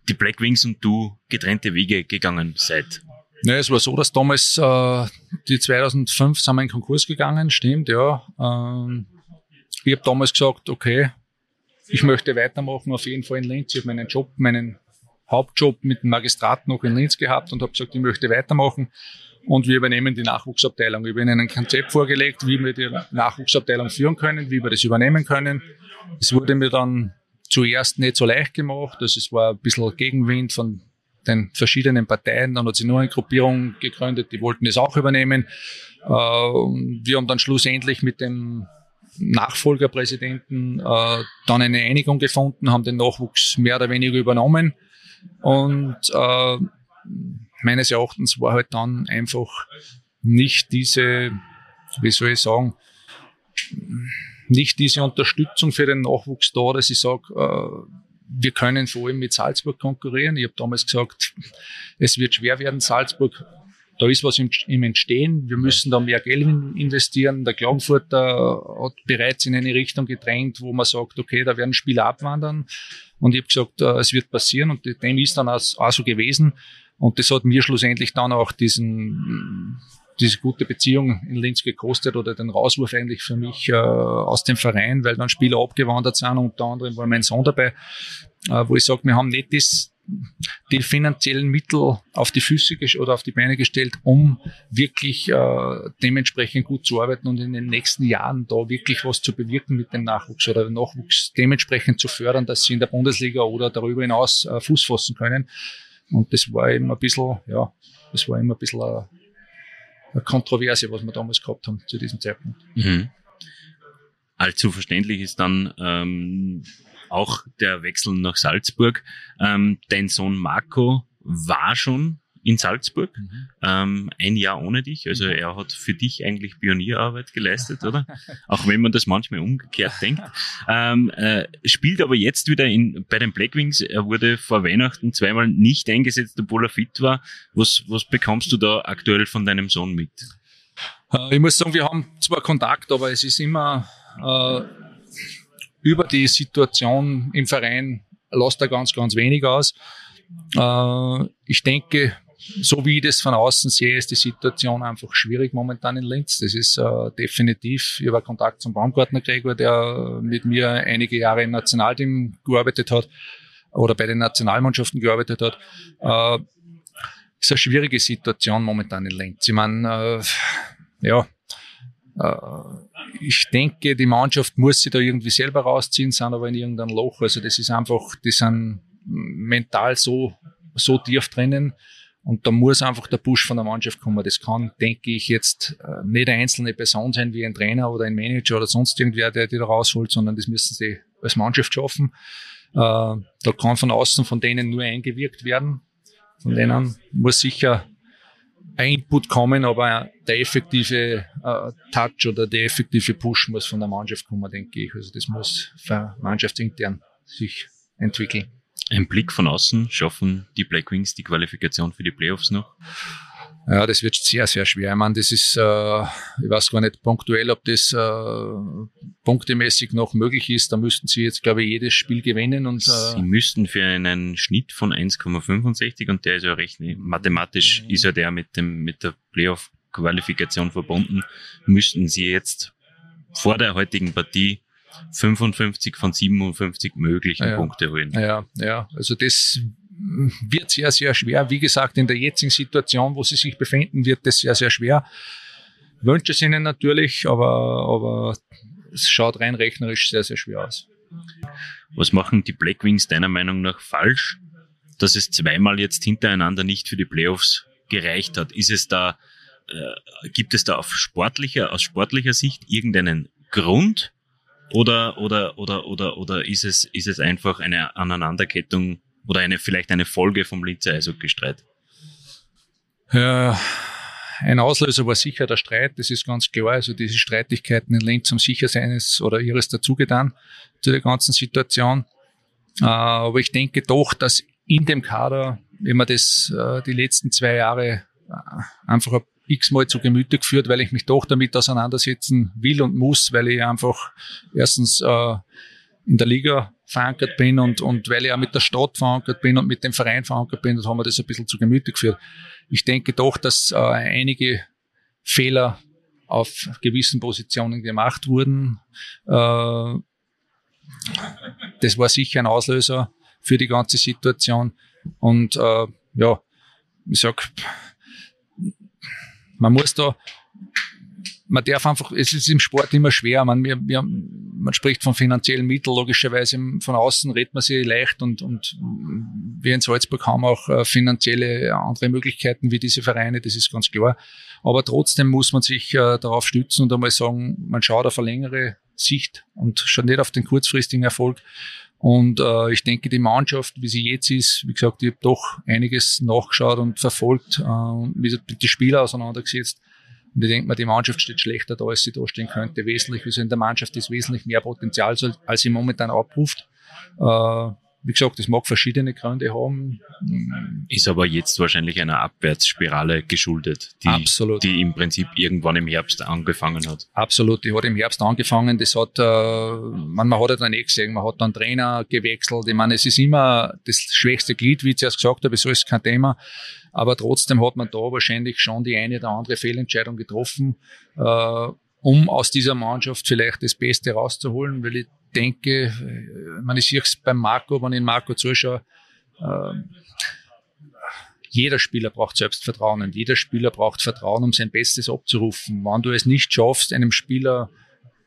Speaker 1: die Blackwings und du getrennte Wege gegangen seid?
Speaker 2: Ja, es war so, dass damals äh, die 2005 sind wir in Konkurs gegangen, stimmt, ja. Ähm, ich habe damals gesagt, okay, ich möchte weitermachen, auf jeden Fall in Linz. Ich habe meinen Job, meinen Hauptjob mit dem Magistrat noch in Linz gehabt und habe gesagt, ich möchte weitermachen. Und wir übernehmen die Nachwuchsabteilung. Ich habe ihnen ein Konzept vorgelegt, wie wir die Nachwuchsabteilung führen können, wie wir das übernehmen können. Es wurde mir dann zuerst nicht so leicht gemacht. Also es war ein bisschen Gegenwind von den verschiedenen Parteien. Dann hat sich nur eine Gruppierung gegründet, die wollten das auch übernehmen. Äh, wir haben dann schlussendlich mit dem Nachfolgerpräsidenten äh, dann eine Einigung gefunden, haben den Nachwuchs mehr oder weniger übernommen. Und äh, meines Erachtens war halt dann einfach nicht diese, wie soll ich sagen, nicht diese Unterstützung für den Nachwuchs da, dass ich sage, äh, wir können vor allem mit Salzburg konkurrieren. Ich habe damals gesagt, es wird schwer werden, Salzburg da ist was im, im Entstehen. Wir müssen da mehr Geld investieren. Der Klagenfurter hat bereits in eine Richtung gedrängt, wo man sagt, okay, da werden Spieler abwandern. Und ich habe gesagt, äh, es wird passieren und dem ist dann auch, auch so gewesen. Und das hat mir schlussendlich dann auch diesen, diese gute Beziehung in Linz gekostet oder den Rauswurf eigentlich für mich äh, aus dem Verein, weil dann Spieler abgewandert sind. Unter anderem war mein Sohn dabei, äh, wo ich sage, wir haben nicht das, die finanziellen Mittel auf die Füße oder auf die Beine gestellt, um wirklich äh, dementsprechend gut zu arbeiten und in den nächsten Jahren da wirklich was zu bewirken mit dem Nachwuchs oder den Nachwuchs dementsprechend zu fördern, dass sie in der Bundesliga oder darüber hinaus äh, Fuß fassen können. Und das war eben ein bisschen, ja, das war immer ein bisschen eine, eine Kontroverse, was wir damals gehabt haben zu diesem Zeitpunkt.
Speaker 1: Mhm. Allzu verständlich ist dann ähm, auch der Wechsel nach Salzburg. Ähm, dein Sohn Marco war schon in Salzburg, mhm. ähm, ein Jahr ohne dich. Also mhm. er hat für dich eigentlich Pionierarbeit geleistet, oder? Auch wenn man das manchmal umgekehrt denkt. Ähm, äh, spielt aber jetzt wieder in, bei den Blackwings. Er wurde vor Weihnachten zweimal nicht eingesetzt, obwohl er fit war. Was, was bekommst du da aktuell von deinem Sohn mit?
Speaker 2: Äh, ich muss sagen, wir haben zwar Kontakt, aber es ist immer äh, über die Situation im Verein lässt er ganz, ganz wenig aus. Äh, ich denke, so wie ich das von außen sehe, ist die Situation einfach schwierig momentan in Linz. Das ist äh, definitiv. Ich habe Kontakt zum Baumgartner Gregor, der mit mir einige Jahre im Nationalteam gearbeitet hat oder bei den Nationalmannschaften gearbeitet hat. Äh, ist eine schwierige Situation momentan in Linz. Ich meine, äh, ja, äh, ich denke, die Mannschaft muss sich da irgendwie selber rausziehen, sind aber in irgendeinem Loch. Also das ist einfach, die sind mental so, so tief drinnen. Und da muss einfach der Push von der Mannschaft kommen. Das kann, denke ich, jetzt äh, nicht eine einzelne Person sein wie ein Trainer oder ein Manager oder sonst irgendwer, der die da rausholt, sondern das müssen sie als Mannschaft schaffen. Äh, da kann von außen von denen nur eingewirkt werden. Von denen muss sicher ein Input kommen, aber der effektive äh, Touch oder der effektive Push muss von der Mannschaft kommen, denke ich. Also das muss für sich entwickeln.
Speaker 1: Ein Blick von außen, schaffen die Black Wings die Qualifikation für die Playoffs noch?
Speaker 2: Ja, das wird sehr, sehr schwer. Ich meine, das ist, äh, ich weiß gar nicht punktuell, ob das äh, punktemäßig noch möglich ist. Da müssten sie jetzt, glaube ich, jedes Spiel gewinnen. Und,
Speaker 1: äh, sie müssten für einen Schnitt von 1,65 und der ist ja recht, mathematisch mhm. ist ja der mit dem, mit der Playoff-Qualifikation verbunden, müssten sie jetzt vor der heutigen Partie 55 von 57 möglichen
Speaker 2: ja,
Speaker 1: Punkte holen.
Speaker 2: Ja, ja, also das wird sehr, sehr schwer. Wie gesagt, in der jetzigen Situation, wo sie sich befinden, wird das sehr, sehr schwer. Wünsche es ihnen natürlich, aber, aber es schaut rein rechnerisch sehr, sehr schwer aus.
Speaker 1: Was machen die Blackwings deiner Meinung nach falsch, dass es zweimal jetzt hintereinander nicht für die Playoffs gereicht hat? Ist es da, äh, gibt es da auf sportlicher, aus sportlicher Sicht irgendeinen Grund? Oder, oder, oder, oder, oder ist es, ist es einfach eine Aneinanderkettung oder eine, vielleicht eine Folge vom Linzer Eishockey-Streit?
Speaker 2: Ja, ein Auslöser war sicher der Streit, das ist ganz klar. Also diese Streitigkeiten in Linz haben sicher seines oder ihres dazugetan zu der ganzen Situation. Äh, aber ich denke doch, dass in dem Kader, wenn man das äh, die letzten zwei Jahre äh, einfach x-mal zu Gemüte geführt, weil ich mich doch damit auseinandersetzen will und muss, weil ich einfach erstens in der Liga verankert bin und, und weil ich auch mit der Stadt verankert bin und mit dem Verein verankert bin, haben wir das ein bisschen zu Gemüte geführt. Ich denke doch, dass äh, einige Fehler auf gewissen Positionen gemacht wurden. Äh, das war sicher ein Auslöser für die ganze Situation. Und äh, ja, ich sag, man muss da man darf einfach, es ist im Sport immer schwer. Man, wir, wir, man spricht von finanziellen Mitteln, logischerweise von außen redet man sie leicht und, und wir in Salzburg haben auch äh, finanzielle andere Möglichkeiten wie diese Vereine, das ist ganz klar. Aber trotzdem muss man sich äh, darauf stützen und einmal sagen, man schaut auf eine längere Sicht und schaut nicht auf den kurzfristigen Erfolg. Und äh, ich denke, die Mannschaft, wie sie jetzt ist, wie gesagt, ich habe doch einiges nachgeschaut und verfolgt, äh, wie die Spieler auseinandergesetzt. Und ich denke mal, die Mannschaft steht schlechter da, als sie da stehen könnte. Wesentlich, also in der Mannschaft ist wesentlich mehr Potenzial, als sie momentan abruft. Äh, wie gesagt, das mag verschiedene Gründe haben.
Speaker 1: Ist aber jetzt wahrscheinlich einer Abwärtsspirale geschuldet, die,
Speaker 2: Absolut.
Speaker 1: die im Prinzip irgendwann im Herbst angefangen hat.
Speaker 2: Absolut, die hat im Herbst angefangen. Das hat, äh, man, man hat ja dann eh gesehen, man hat dann Trainer gewechselt. Ich meine, es ist immer das schwächste Glied, wie ich zuerst gesagt habe, so ist kein Thema. Aber trotzdem hat man da wahrscheinlich schon die eine oder andere Fehlentscheidung getroffen, äh, um aus dieser Mannschaft vielleicht das Beste rauszuholen, weil ich denke, äh, man sehe es beim Marco, wenn ich den Marco zuschaue, äh, jeder Spieler braucht Selbstvertrauen und jeder Spieler braucht Vertrauen, um sein Bestes abzurufen. Wenn du es nicht schaffst, einem Spieler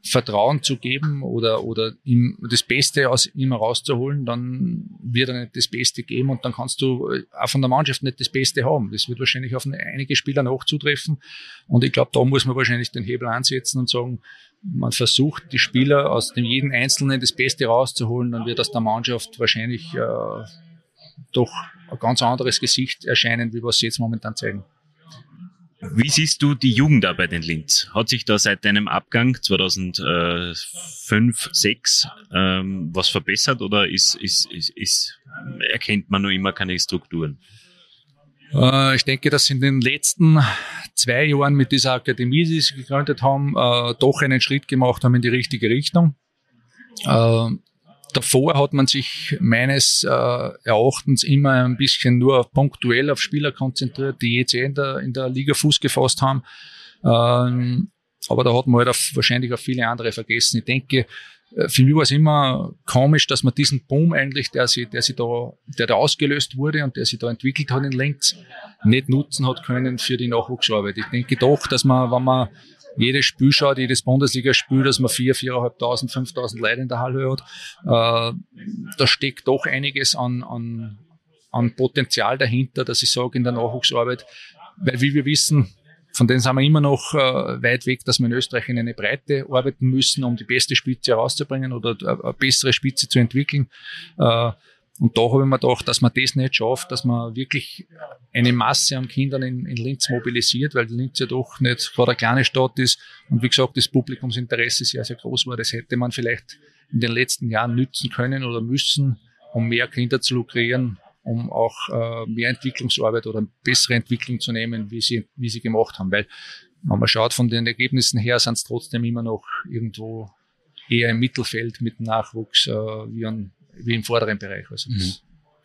Speaker 2: Vertrauen zu geben oder, oder ihm das Beste aus ihm herauszuholen, dann wird er nicht das Beste geben und dann kannst du äh, auch von der Mannschaft nicht das Beste haben. Das wird wahrscheinlich auf einige Spieler noch zutreffen und ich glaube, da muss man wahrscheinlich den Hebel ansetzen und sagen, man versucht, die Spieler aus dem jeden Einzelnen das Beste rauszuholen, dann wird aus der Mannschaft wahrscheinlich äh, doch ein ganz anderes Gesicht erscheinen, wie was sie jetzt momentan zeigen.
Speaker 1: Wie siehst du die Jugendarbeit in Linz? Hat sich da seit deinem Abgang 2005, 6 ähm, was verbessert oder ist, ist, ist, ist, erkennt man noch immer keine Strukturen?
Speaker 2: Äh, ich denke, dass in den letzten zwei Jahren mit dieser Akademie, die sie gegründet haben, äh, doch einen Schritt gemacht haben in die richtige Richtung. Äh, davor hat man sich meines äh, Erachtens immer ein bisschen nur punktuell auf Spieler konzentriert, die jetzt eh in der, in der Liga Fuß gefasst haben. Ähm, aber da hat man halt auf, wahrscheinlich auch viele andere vergessen. Ich denke, äh, für mich war es immer komisch, dass man diesen Boom eigentlich, der sie, der sie da, der da ausgelöst wurde und der sich da entwickelt hat in Linz, nicht nutzen hat können für die Nachwuchsarbeit. Ich denke doch, dass man, wenn man jedes Spiel schaut, jedes Bundesligaspiel, dass man vier, viereinhalbtausend, fünftausend Leute in der Halle hat, äh, da steckt doch einiges an, an, an Potenzial dahinter, dass ich sage in der Nachwuchsarbeit, weil wie wir wissen, von denen sind wir immer noch äh, weit weg, dass wir in Österreich in eine Breite arbeiten müssen, um die beste Spitze herauszubringen oder eine bessere Spitze zu entwickeln. Äh, und da habe ich mir gedacht, dass man das nicht schafft, dass man wirklich eine Masse an Kindern in, in Linz mobilisiert, weil Linz ja doch nicht gerade eine kleine Stadt ist. Und wie gesagt, das Publikumsinteresse sehr, sehr groß war. Das hätte man vielleicht in den letzten Jahren nützen können oder müssen, um mehr Kinder zu lukrieren um auch äh, mehr Entwicklungsarbeit oder bessere Entwicklung zu nehmen, wie sie, wie sie gemacht haben. Weil, wenn man schaut, von den Ergebnissen her sind es trotzdem immer noch irgendwo eher im Mittelfeld mit Nachwuchs äh, wie, an, wie im vorderen Bereich. Also
Speaker 1: mhm.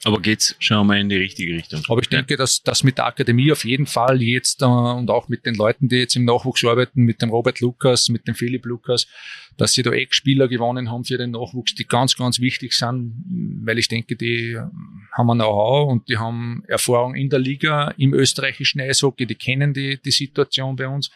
Speaker 1: Aber geht's schon mal in die richtige Richtung?
Speaker 2: Aber ich denke, dass das mit der Akademie auf jeden Fall jetzt äh, und auch mit den Leuten, die jetzt im Nachwuchs arbeiten, mit dem Robert Lukas, mit dem Philipp Lukas, dass sie da Eckspieler gewonnen haben für den Nachwuchs, die ganz, ganz wichtig sind, weil ich denke, die haben ein Know-how und die haben Erfahrung in der Liga, im österreichischen Eishockey, die kennen die, die Situation bei uns.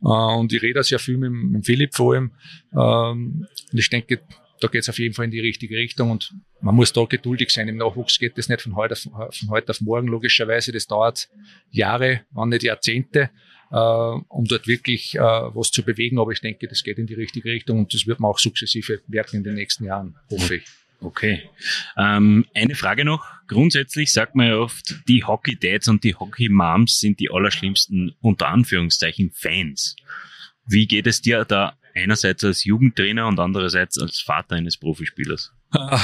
Speaker 2: Äh, und ich rede sehr viel mit, mit Philipp vor allem. Ähm, und ich denke, da geht es auf jeden Fall in die richtige Richtung und man muss da geduldig sein. Im Nachwuchs geht das nicht von heute auf, von heute auf morgen, logischerweise. Das dauert Jahre, wenn nicht Jahrzehnte, äh, um dort wirklich äh, was zu bewegen. Aber ich denke, das geht in die richtige Richtung und das wird man auch sukzessive merken in den nächsten Jahren, hoffe ich.
Speaker 1: Okay. Ähm, eine Frage noch. Grundsätzlich sagt man ja oft, die Hockey-Dads und die Hockey-Moms sind die allerschlimmsten, unter Anführungszeichen, Fans. Wie geht es dir da einerseits als Jugendtrainer und andererseits als Vater eines Profispielers?
Speaker 2: Äh,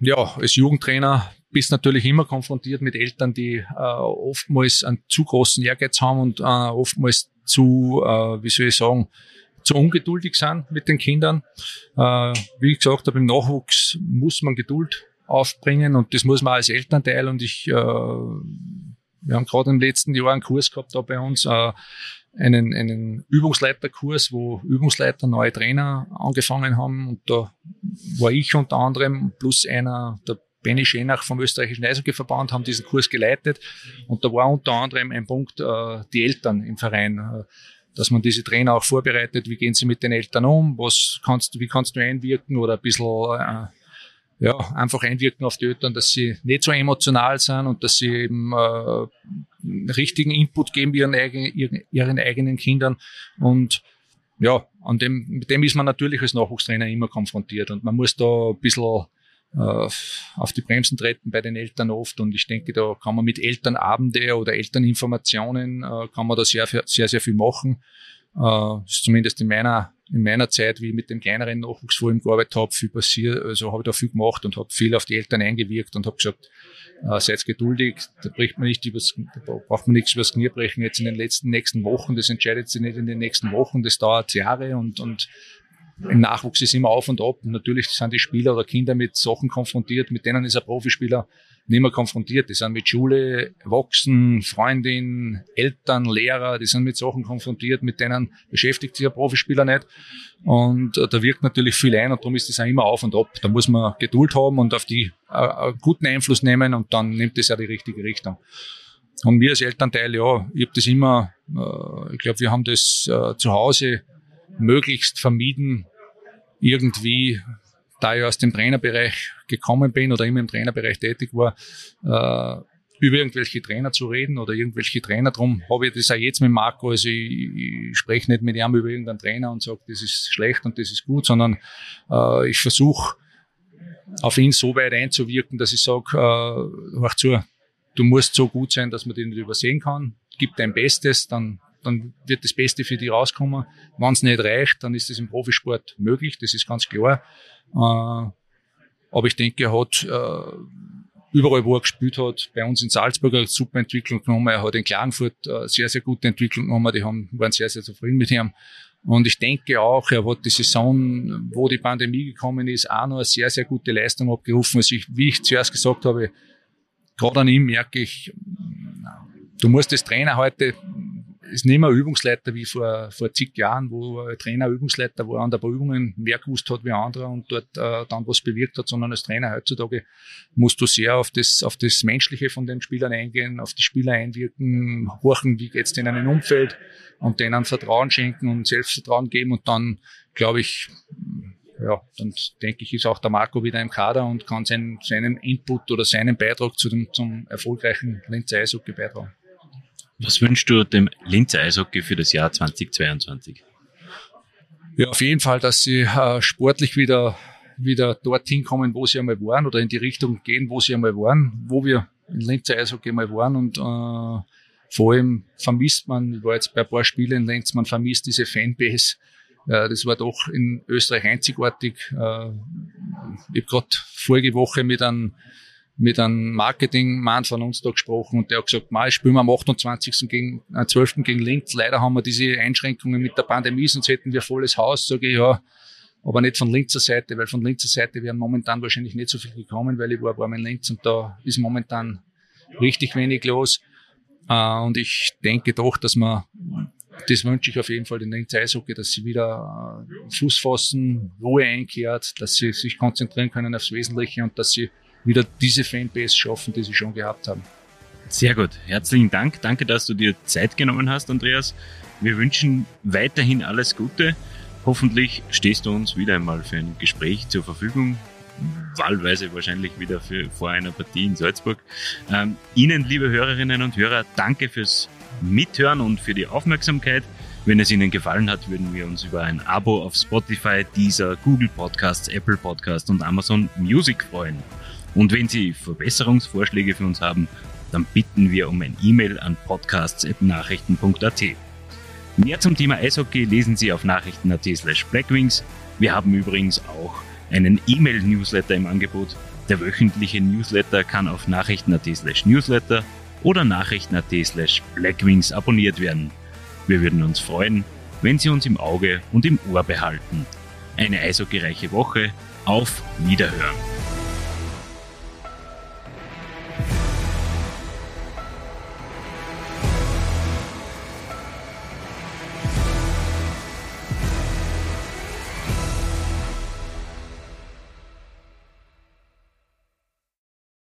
Speaker 2: ja, als Jugendtrainer bist natürlich immer konfrontiert mit Eltern, die äh, oftmals einen zu großen Ehrgeiz haben und äh, oftmals zu, äh, wie soll ich sagen, zu ungeduldig sind mit den Kindern. Äh, wie ich gesagt habe, im Nachwuchs muss man Geduld aufbringen und das muss man als Elternteil und ich, äh, wir haben gerade im letzten Jahr einen Kurs gehabt da bei uns, äh, einen, einen Übungsleiterkurs, wo Übungsleiter, neue Trainer angefangen haben. Und da war ich unter anderem plus einer, der Benny Schenach vom österreichischen Eishockeyverband, haben diesen Kurs geleitet. Und da war unter anderem ein Punkt, äh, die Eltern im Verein, äh, dass man diese Trainer auch vorbereitet. Wie gehen sie mit den Eltern um? Was kannst wie kannst du einwirken oder ein bisschen, äh, ja, einfach einwirken auf die Eltern, dass sie nicht so emotional sind und dass sie eben äh, richtigen Input geben ihren, eigen, ihren, ihren eigenen Kindern. Und ja, an dem, mit dem ist man natürlich als Nachwuchstrainer immer konfrontiert und man muss da ein bisschen äh, auf die Bremsen treten bei den Eltern oft und ich denke, da kann man mit Elternabende oder Elterninformationen äh, kann man da sehr, sehr, sehr viel machen. Äh, ist zumindest in meiner in meiner Zeit, wie ich mit dem kleineren Nachwuchs vor ihm gearbeitet habe, viel passiert, also habe ich da viel gemacht und habe viel auf die Eltern eingewirkt und habe gesagt, äh, seid geduldig, da bricht man nicht übers, da braucht man nichts übers Knie brechen jetzt in den letzten nächsten Wochen, das entscheidet sich nicht in den nächsten Wochen, das dauert Jahre und, und im Nachwuchs ist immer auf und ab. Und natürlich sind die Spieler oder Kinder mit Sachen konfrontiert, mit denen ist ein Profispieler nicht mehr konfrontiert. Die sind mit Schule, Wachsen, Freundin, Eltern, Lehrer, die sind mit Sachen konfrontiert, mit denen beschäftigt sich ein Profispieler nicht. Und äh, da wirkt natürlich viel ein und darum ist das auch immer auf und ab. Da muss man Geduld haben und auf die äh, guten Einfluss nehmen und dann nimmt es ja die richtige Richtung. Und wir als Elternteil, ja, ich habe das immer, äh, ich glaube, wir haben das äh, zu Hause möglichst vermieden, irgendwie da ich aus dem Trainerbereich gekommen bin oder immer im Trainerbereich tätig war, äh, über irgendwelche Trainer zu reden oder irgendwelche Trainer. Darum habe ich das auch jetzt mit Marco. Also ich, ich spreche nicht mit ihm über irgendeinen Trainer und sage, das ist schlecht und das ist gut, sondern äh, ich versuche auf ihn so weit einzuwirken, dass ich sage, äh, mach zu, du musst so gut sein, dass man den nicht übersehen kann. Gib dein Bestes, dann dann wird das Beste für dich rauskommen. Wenn es nicht reicht, dann ist das im Profisport möglich, das ist ganz klar. Äh, aber ich denke, er hat äh, überall, wo er gespielt hat, bei uns in Salzburg eine super Entwicklung genommen. Er hat in Klagenfurt eine sehr, sehr gute Entwicklung genommen. Die waren sehr, sehr zufrieden mit ihm. Und ich denke auch, er hat die Saison, wo die Pandemie gekommen ist, auch noch eine sehr, sehr gute Leistung abgerufen. Also ich, wie ich zuerst gesagt habe, gerade an ihm merke ich, du musst als Trainer heute ist nicht mehr Übungsleiter wie vor, vor zig Jahren, wo ein Trainer Übungsleiter war, an der Übungen mehr gewusst hat wie andere und dort äh, dann was bewirkt hat, sondern als Trainer heutzutage musst du sehr auf das, auf das Menschliche von den Spielern eingehen, auf die Spieler einwirken, horchen, wie geht's denen einem Umfeld und denen Vertrauen schenken und Selbstvertrauen geben und dann, glaube ich, ja, dann denke ich, ist auch der Marco wieder im Kader und kann seinen, seinen Input oder seinen Beitrag zu dem, zum erfolgreichen Linzer Eishockey beitragen.
Speaker 1: Was wünschst du dem Linzer Eishockey für das Jahr 2022?
Speaker 2: Ja, auf jeden Fall, dass sie äh, sportlich wieder, wieder dorthin kommen, wo sie einmal waren oder in die Richtung gehen, wo sie einmal waren, wo wir in Linzer Eishockey mal waren und äh, vor allem vermisst man, ich war jetzt bei ein paar Spielen in Linz, man vermisst diese Fanbase. Äh, das war doch in Österreich einzigartig. Äh, ich habe gerade vorige Woche mit einem mit einem Marketingmann von uns da gesprochen und der hat gesagt, mal spielen wir am 28. gegen, äh, 12. gegen Linz. Leider haben wir diese Einschränkungen mit der Pandemie, sonst hätten wir volles Haus. Sage ich, ja, aber nicht von Linzer Seite, weil von Linzer Seite wären momentan wahrscheinlich nicht so viel gekommen, weil ich war ein in Linz und da ist momentan richtig wenig los. Äh, und ich denke doch, dass man, das wünsche ich auf jeden Fall den Linzer Eishockey, dass sie wieder äh, Fuß fassen, Ruhe einkehrt, dass sie sich konzentrieren können aufs Wesentliche und dass sie wieder diese Fanbase schaffen, die sie schon gehabt haben.
Speaker 1: Sehr gut. Herzlichen Dank. Danke, dass du dir Zeit genommen hast, Andreas. Wir wünschen weiterhin alles Gute. Hoffentlich stehst du uns wieder einmal für ein Gespräch zur Verfügung. Wahlweise wahrscheinlich wieder für, vor einer Partie in Salzburg. Ähm, Ihnen, liebe Hörerinnen und Hörer, danke fürs Mithören und für die Aufmerksamkeit. Wenn es Ihnen gefallen hat, würden wir uns über ein Abo auf Spotify, Deezer, Google Podcasts, Apple Podcasts und Amazon Music freuen. Und wenn Sie Verbesserungsvorschläge für uns haben, dann bitten wir um ein E-Mail an podcasts.nachrichten.at. Mehr zum Thema Eishockey lesen Sie auf nachrichten.at slash blackwings. Wir haben übrigens auch einen E-Mail-Newsletter im Angebot. Der wöchentliche Newsletter kann auf nachrichten.at slash newsletter oder nachrichten.at slash blackwings abonniert werden. Wir würden uns freuen, wenn Sie uns im Auge und im Ohr behalten. Eine eishockeyreiche Woche. Auf Wiederhören.